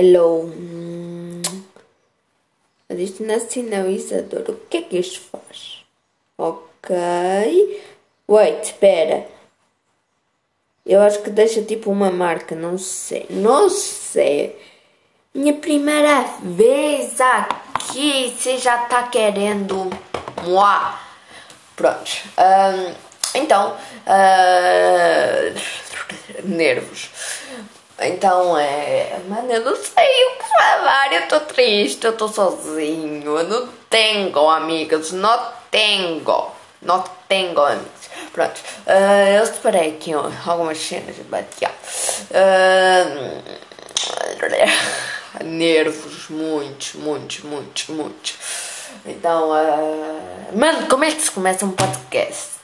Hello. Hum. Isto na sinalizador. O que é que isto faz? Ok. Wait, espera. Eu acho que deixa tipo uma marca, não sei. Não sei. Minha primeira vez aqui, você já tá querendo. Mua. Pronto. Um, então, uh, nervos. Então é. Mano, eu não sei o que falar, eu tô triste, eu tô sozinho, eu não tenho amigos, não tenho, não tenho amigos. Pronto, uh, eu separei aqui algumas cenas de batear. Uh, nervos, muitos, muitos, muitos, muitos. Então, uh, mano, como é que se começa um podcast?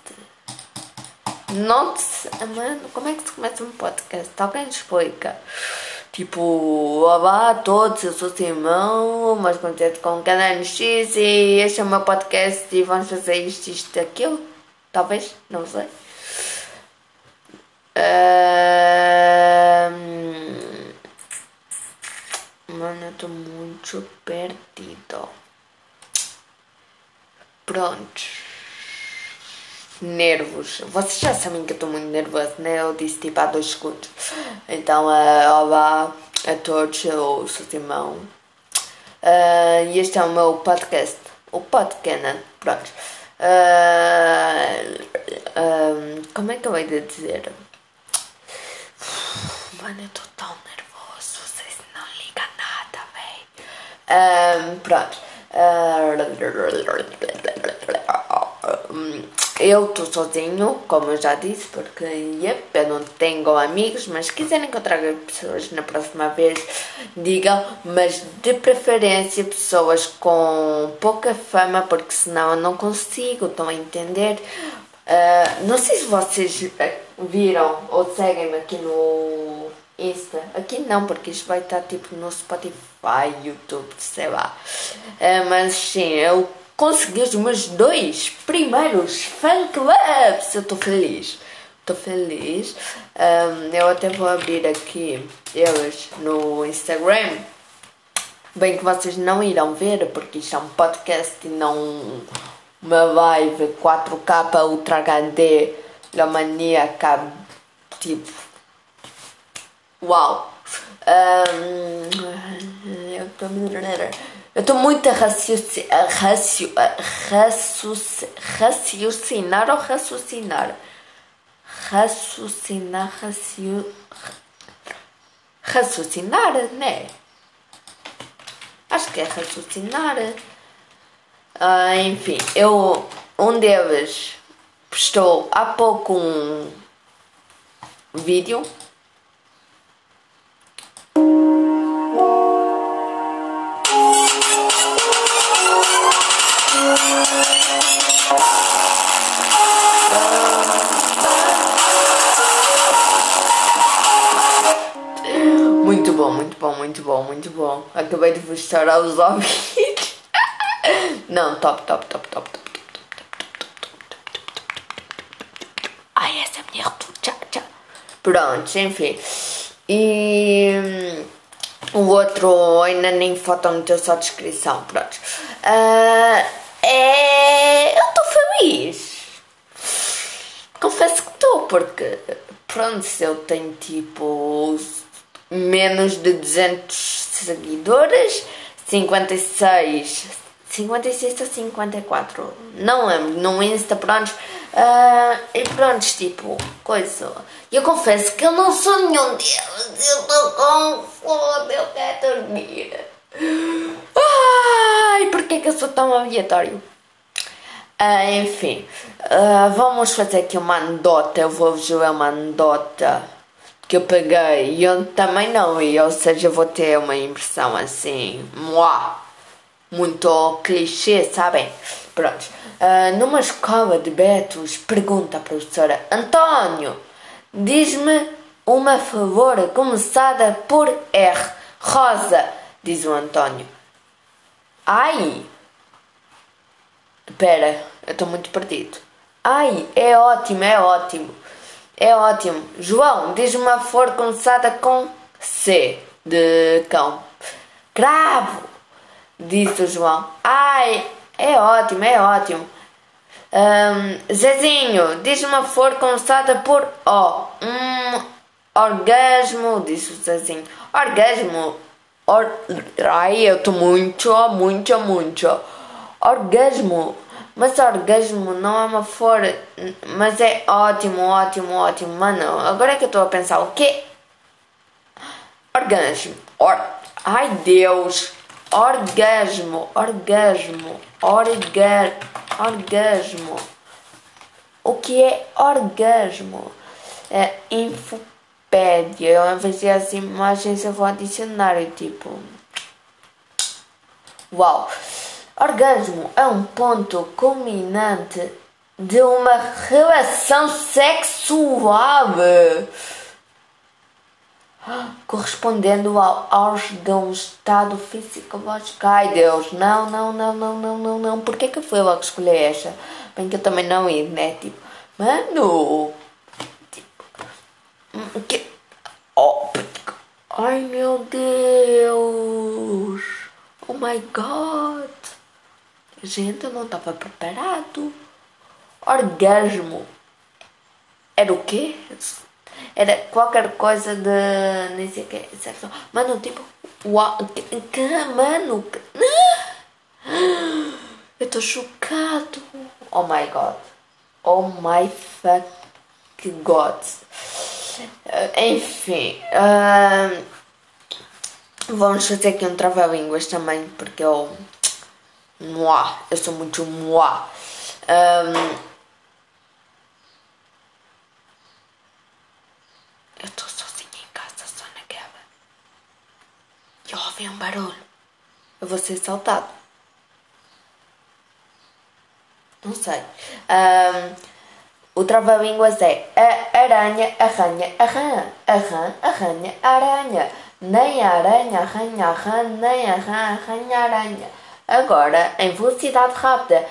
Não se, mano, como é que se começa um podcast? Alguém explica? Tipo, olá a todos, eu sou Simão, mais contente com o canal X e este é o meu podcast e vamos fazer isto, isto, aquilo. Talvez, não sei. Mano, eu estou muito perdido. Pronto nervos. Vocês já sabem que eu estou muito nervosa, né? Eu disse tipo há dois segundos. Então, uh, olá a todos, eu sou Simão. Uh, e este é o meu podcast. O podcast? Pronto. Uh, como é que eu hei de dizer? Mano, eu estou tão nervoso, vocês não ligam nada, véi. pronto. Eu estou sozinho, como eu já disse, porque yep, eu não tenho amigos, mas se quiserem traga pessoas na próxima vez, digam, mas de preferência pessoas com pouca fama, porque senão eu não consigo, estão a entender? Uh, não sei se vocês eh, viram ou seguem-me aqui no Insta. Aqui não, porque isto vai estar tipo no Spotify, YouTube, sei lá. Uh, mas sim, eu consegui os meus dois primeiros fan clubs. Eu estou feliz. Estou feliz. Um, eu até vou abrir aqui eles no Instagram. Bem que vocês não irão ver, porque isto é um podcast e não uma live 4K Ultra HD da maníaca. Tipo. Uau! Um, eu tô... Eu estou muito a, racioci a, racio a racioci raciocinar ou raciocinar? Raciocinar, racio... Raciocinar, né? Acho que é raciocinar. Ah, enfim, eu... Um deles postou há pouco um vídeo Muito bom, muito bom, muito bom. Acabei de vos estourar os ouvidos. Não, top, top, top, top, top. Ai, essa é a minha tchau, Pronto, enfim. E hum, o outro ainda nem foto meteu só descrição. Pronto. Uh, é. Eu estou feliz. Confesso que estou, porque. Pronto, eu tenho tipo. Menos de 200 seguidores, 56. 56 ou 54, não lembro, no Insta, pronto. Uh, e pronto, tipo, coisa. Eu confesso que eu não sou nenhum deles, eu estou com fome, eu quero dormir. Ai, porquê que eu sou tão aleatório? Uh, enfim, uh, vamos fazer aqui uma anedota. Eu vou-vos ler uma anedota que eu peguei e eu também não li, ou seja, vou ter uma impressão assim, muá, muito clichê, sabem? Pronto. Uh, numa escola de betos, pergunta a professora António, diz-me uma favor começada por R. Rosa diz o Antônio. Ai! Espera, eu estou muito perdido. Ai, é ótimo, é ótimo. É ótimo. João, diz uma flor começada com C de cão. Cravo! Disse o João. Ai, é ótimo, é ótimo. Um, Zezinho, diz uma flor começada por O. Um orgasmo, disse o Zezinho. Orgasmo. Or... Ai, eu tô muito, muito, muito. Orgasmo. Mas orgasmo não é uma flor. Mas é ótimo, ótimo, ótimo. Mano, agora é que eu estou a pensar o quê? Orgasmo. Or... Ai, Deus. Orgasmo, orgasmo, orga, orgasmo. O que é orgasmo? É Infopédia. Eu, de as imagens, eu vou adicionar tipo. Uau! Orgasmo é um ponto culminante de uma relação sexual correspondendo ao auge de um estado fisiológico. Ai Deus, não, não, não, não, não, não, não. Por que que foi logo escolher esta? Bem que eu também não ia, né? Tipo, mano, tipo, que, oh, ai meu Deus, oh my God, gente, eu não estava preparado. Orgasmo era o quê? Era qualquer coisa de. Nem sei o que. Sexo. Mano, tipo. Uau. Mano. Eu estou chocado. Oh my god. Oh my fuck god. Enfim. Uh, vamos fazer aqui um trava-línguas também, porque eu. Moá. Eu sou muito moá. Um, Eu estou sozinha em casa, só naquela. E ouvi um barulho. Eu vou ser saltado. Não sei. Um, o trava-línguas é a aranha, arranha, arranha, arranha, arranha, aranha. Nem aranha, arranha, arranha, nem arranha, arranha, aranha. Agora, em velocidade rápida.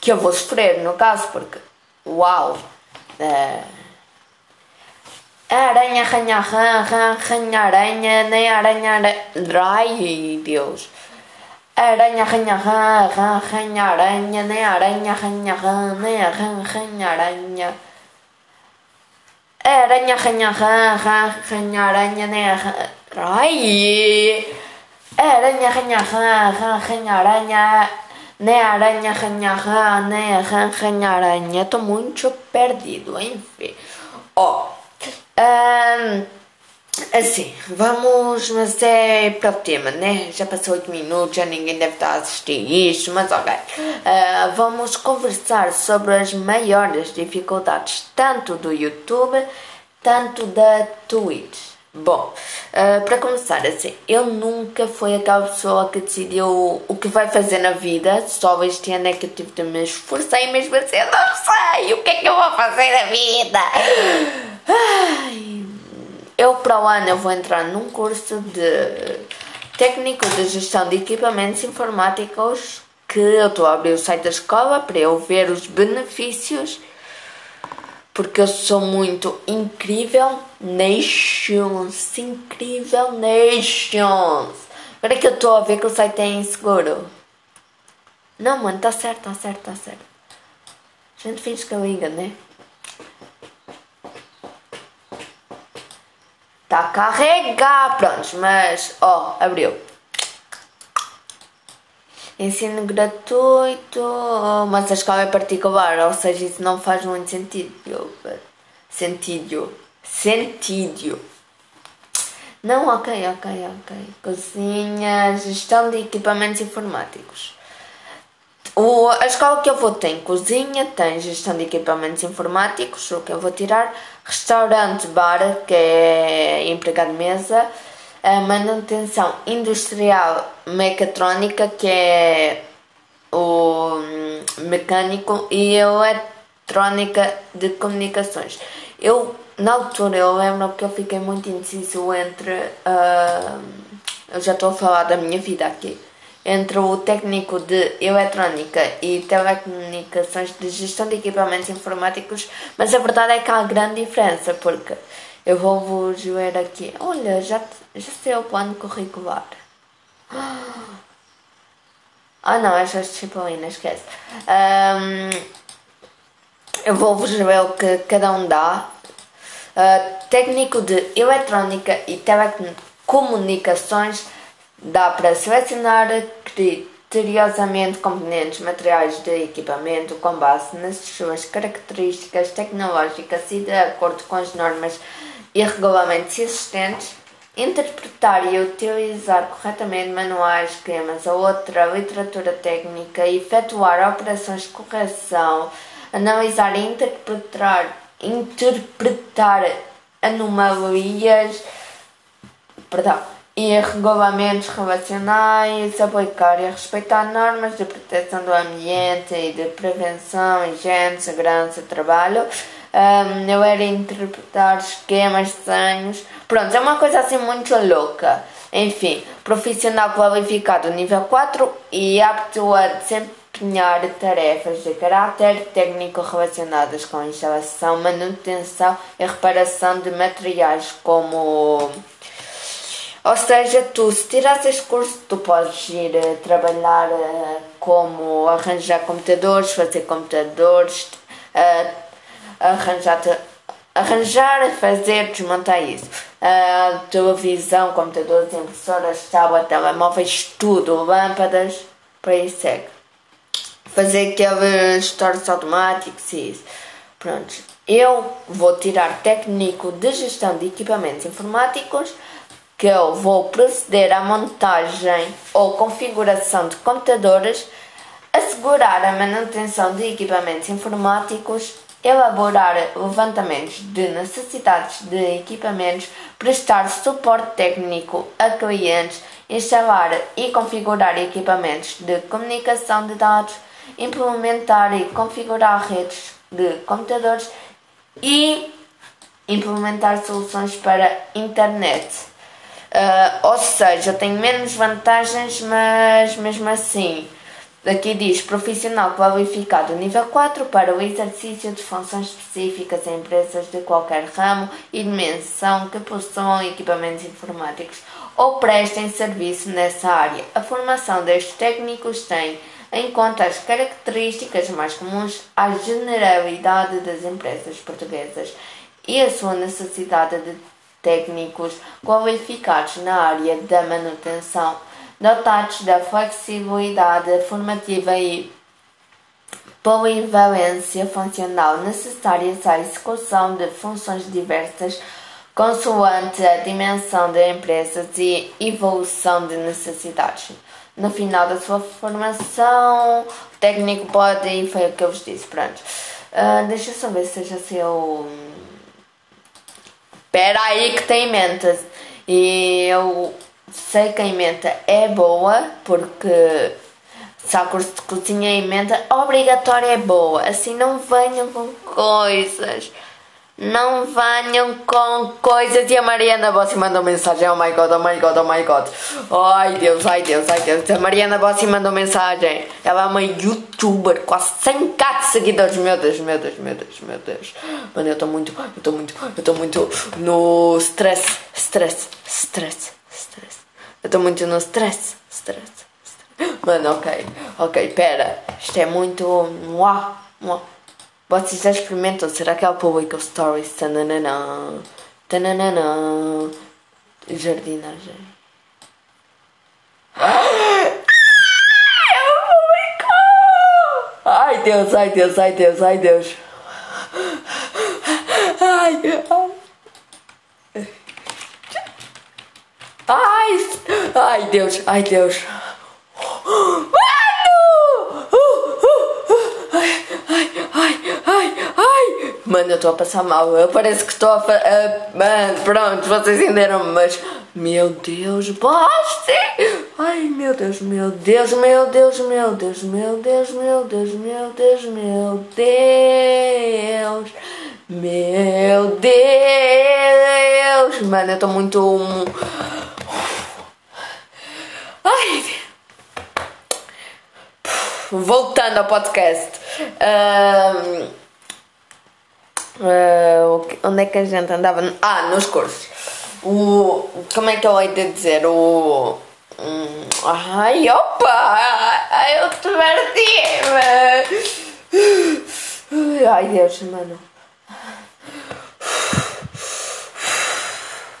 Que eu vou sofrer, no caso, porque. Uau! Uh, Aranha, rã, arranha, aranha, nem aranha, aranha. Ai, Deus. Aranha, arranha, rã, rã, arranha, aranha, nem aranha, arranha, rã, nem arranha, arranha, aranha. Aranha, arranha, aranha, nem arranha. Aranha, arranha, rã, rã, arranha, aranha. Nem aranha, arranha, rã, nem arranha, arranha, aranha. Estou muito perdido, enfim. Ó. Um, assim, vamos, mas é para o tema, né? Já passou 8 minutos, já ninguém deve estar a assistir isto, mas ok. Uh, vamos conversar sobre as maiores dificuldades, tanto do YouTube, tanto da Twitch. Bom, uh, para começar assim, eu nunca fui aquela pessoa que decidiu o que vai fazer na vida, só este ano é que eu tive de me esforçar e mesmo assim eu não sei o que é que eu vou fazer na vida. Ai, eu para o ano eu vou entrar num curso de técnico de gestão de equipamentos informáticos que eu estou a abrir o site da escola para eu ver os benefícios porque eu sou muito incrível nations, incrível nations. Agora que eu estou a ver que o site é inseguro. Não, mano, tá certo, tá certo, tá certo. A gente finge que liga, né? Tá carregar, pronto, mas ó, abriu. Ensino gratuito, mas a escola é particular, ou seja, isso não faz muito sentido. Sentido. Sentido. Não, ok, ok, ok. Cozinha, gestão de equipamentos informáticos. O, a escola que eu vou tem cozinha, tem gestão de equipamentos informáticos, o que eu vou tirar, restaurante, bar, que é empregado de mesa, a manutenção industrial mecatrónica, que é o hum, mecânico, e eletrónica de comunicações. Eu, na altura, eu lembro que eu fiquei muito indeciso entre. Uh, eu já estou a falar da minha vida aqui entre o técnico de eletrónica e telecomunicações de gestão de equipamentos informáticos, mas a verdade é que há grande diferença, porque Eu vou vos ver aqui. Olha, já, já sei o plano curricular. Ah não, estas disciplinas, esquece. Um, eu vou-vos ver o que cada um dá. Uh, técnico de eletrónica e telecomunicações dá para selecionar criteriosamente componentes materiais de equipamento com base nas suas características tecnológicas e de acordo com as normas e regulamentos existentes interpretar e utilizar corretamente manuais, esquemas ou outra literatura técnica, efetuar operações de correção, analisar e interpretar, interpretar anomalias perdão, e regulamentos relacionais, aplicar e respeitar normas de proteção do ambiente e de prevenção, higiene, segurança, trabalho, um, eu era interpretar esquemas, desenhos. Pronto, é uma coisa assim muito louca. Enfim, profissional qualificado nível 4 e apto a desempenhar tarefas de caráter técnico relacionadas com instalação, manutenção e reparação de materiais como ou seja, tu se tirares este curso, tu podes ir uh, trabalhar uh, como arranjar computadores, fazer computadores, uh, arranjar, arranjar, fazer, desmontar isso. Uh, televisão, computadores, impressoras, tablet, telemóveis, tudo, lâmpadas, para aí segue. Fazer aqueles stores automáticos e isso. Pronto. Eu vou tirar técnico de gestão de equipamentos informáticos que eu vou proceder à montagem ou configuração de computadores, assegurar a manutenção de equipamentos informáticos, elaborar levantamentos de necessidades de equipamentos, prestar suporte técnico a clientes, instalar e configurar equipamentos de comunicação de dados, implementar e configurar redes de computadores e implementar soluções para internet. Uh, ou seja, tem menos vantagens, mas mesmo assim. Aqui diz profissional qualificado nível 4 para o exercício de funções específicas em empresas de qualquer ramo e dimensão que possuam equipamentos informáticos ou prestem serviço nessa área. A formação destes técnicos tem em conta as características mais comuns à generalidade das empresas portuguesas e a sua necessidade de técnicos qualificados na área da manutenção, dotados da flexibilidade formativa e polivalência funcional necessárias à execução de funções diversas consoante a dimensão da empresa e evolução de necessidades. No final da sua formação, o técnico pode, e foi o que eu vos disse, pronto. Uh, deixa eu só ver se já sei o Espera aí que tem menta. E eu sei que a menta é boa, porque se há curso de cozinha e menta, obrigatório é boa. Assim não venham com coisas. Não venham com coisas. E a Mariana Bossi mandou mensagem: Oh my god, oh my god, oh my god. Ai Deus, ai Deus, ai Deus. A Mariana Bossi mandou mensagem. Ela é uma youtuber, quase 100k de seguidores. Meu Deus, meu Deus, meu Deus, meu Deus. Mano, eu tô muito, eu tô muito, eu tô muito no stress, stress, stress. Eu tô muito no stress, stress. stress. Mano, ok, ok, pera. Isto é muito. Mua, mua. Vocês já experimentam? Será que ela publica stories? Tananana. Tananana. Jardinagem. Ai, Ai, Deus, ai, Deus, ai, Deus, ai, Deus. Ai, ai. Ai, ai, Deus, ai, Deus. Mano, eu estou a passar mal. Eu parece que estou a. Mano, pronto, vocês entenderam-me, mas. Meu Deus, basta! Ai, meu Deus, meu Deus, meu Deus, meu Deus, meu Deus, meu Deus, meu Deus, meu Deus. Meu Deus! Mano, eu estou muito. Ai! Voltando ao podcast. Uh, onde é que a gente andava? Ah, nos cursos. O, como é que eu hei de dizer? O. Um, ai, opa! Eu diverti-me! Ai, Deus, mano.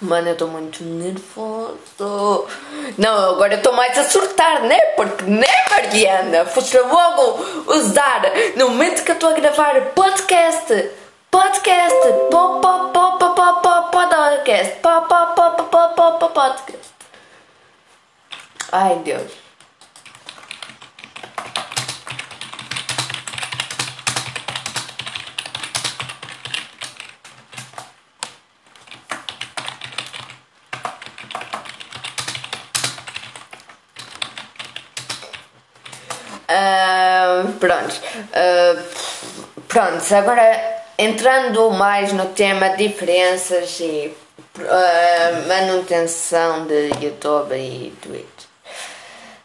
Mano, eu estou muito nervoso. Não, agora eu estou mais a surtar, né? Porque, né, Mariana? Foste logo usar no momento que eu estou a gravar podcast. Podcast. Po, po, po, po, po, po, podcast. Po, po, po, po, po, po, po, podcast. Ai, Deus. Uh, pronto. Uh, pronto, agora entrando mais no tema diferenças e uh, manutenção de YouTube e Twitch.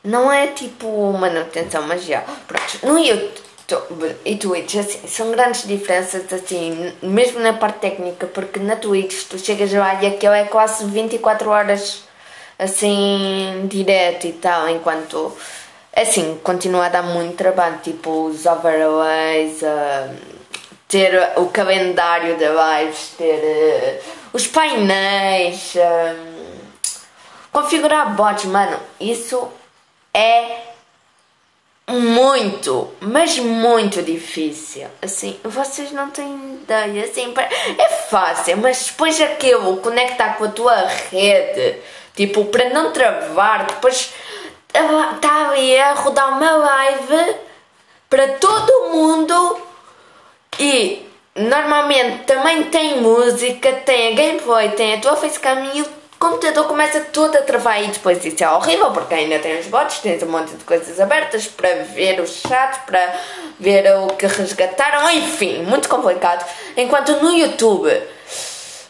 Não é tipo manutenção, mas já. Pronto, no YouTube e Twitch, assim, são grandes diferenças, assim, mesmo na parte técnica, porque na Twitch tu chegas lá e aquilo é quase 24 horas assim, direto e tal, enquanto assim, continua a dar muito trabalho, tipo os overlays, uh, ter o calendário de lives, ter uh, os painéis, uh, configurar bots, mano, isso é muito, mas muito difícil. Assim, vocês não têm ideia. Assim, é fácil, mas depois aquilo conectar com a tua rede, tipo, para não travar, depois está ali a rodar uma live para todo mundo e normalmente também tem música, tem a gameplay, tem a tua facecam e o computador começa todo a travar e depois isso é horrível porque ainda tem os bots, tens um monte de coisas abertas para ver o chat, para ver o que resgataram, enfim, muito complicado. Enquanto no YouTube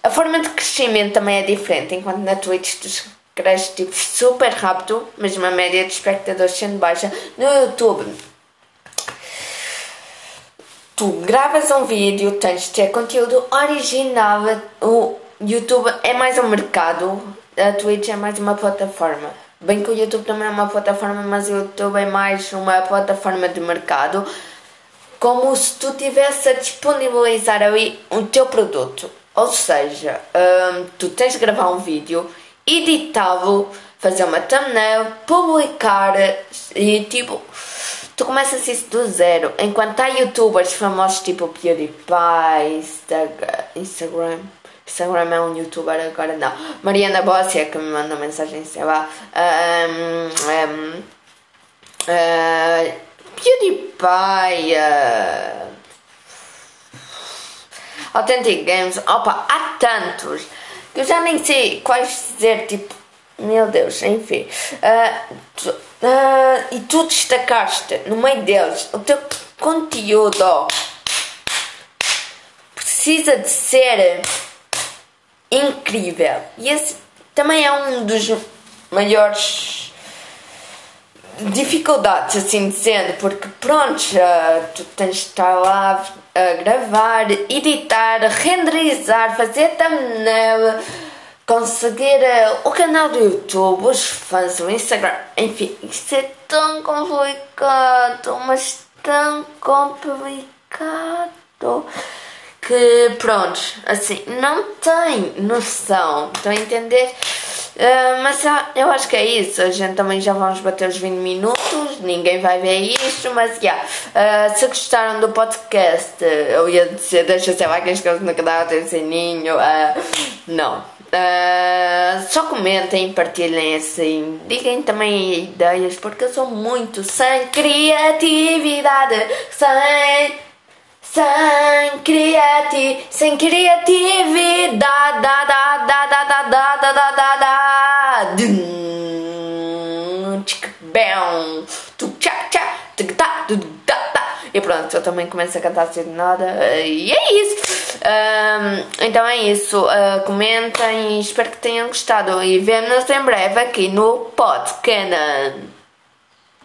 a forma de crescimento também é diferente, enquanto na Twitch cresce tipo super rápido, mas uma média de espectadores sendo baixa. No YouTube, tu gravas um vídeo, tens de ter conteúdo original. O YouTube é mais um mercado, a Twitch é mais uma plataforma. Bem que o YouTube também é uma plataforma, mas o YouTube é mais uma plataforma de mercado, como se tu tivesse a disponibilizar ali o teu produto. Ou seja, hum, tu tens de gravar um vídeo editá-lo, fazer uma thumbnail, publicar e tipo. Tu começas isso do zero. Enquanto há youtubers famosos tipo PewDiePie, Instagram. Instagram é um youtuber agora não. Mariana Bossi é que me manda mensagem, sei lá. Um, um, uh, PewDiePie. Uh, Authentic Games. Opa, há tantos. Eu já nem sei quais dizer, tipo, meu Deus, enfim. Uh, tu, uh, e tu destacaste no meio deles o teu conteúdo precisa de ser incrível. E esse também é um dos maiores dificuldades, assim dizendo, porque pronto, uh, tu tens de estar lá a gravar, editar, renderizar, fazer thumbnail, conseguir uh, o canal do YouTube, os fãs, o Instagram, enfim, isso é tão complicado, mas tão complicado que pronto, assim, não tem noção, estão a entender? Uh, mas eu acho que é isso. A gente também já vamos bater os 20 minutos. Ninguém vai ver isto, mas. Yeah. Uh, se gostaram do podcast, eu ia dizer: deixa sei lá que inscreve no canal, tem sininho. Uh, não. Só comentem, partilhem assim. Digam também ideias, porque eu sou muito sem criatividade. Sem sem criati, sem criatividade, da da da da da da da da da da bam, tu tcha tcha, tá, da da. E pronto, eu também começo a cantar de nada. E é isso. Um, então é isso. Uh, comentem. Espero que tenham gostado. E vemo-nos em breve aqui no Pod Canon.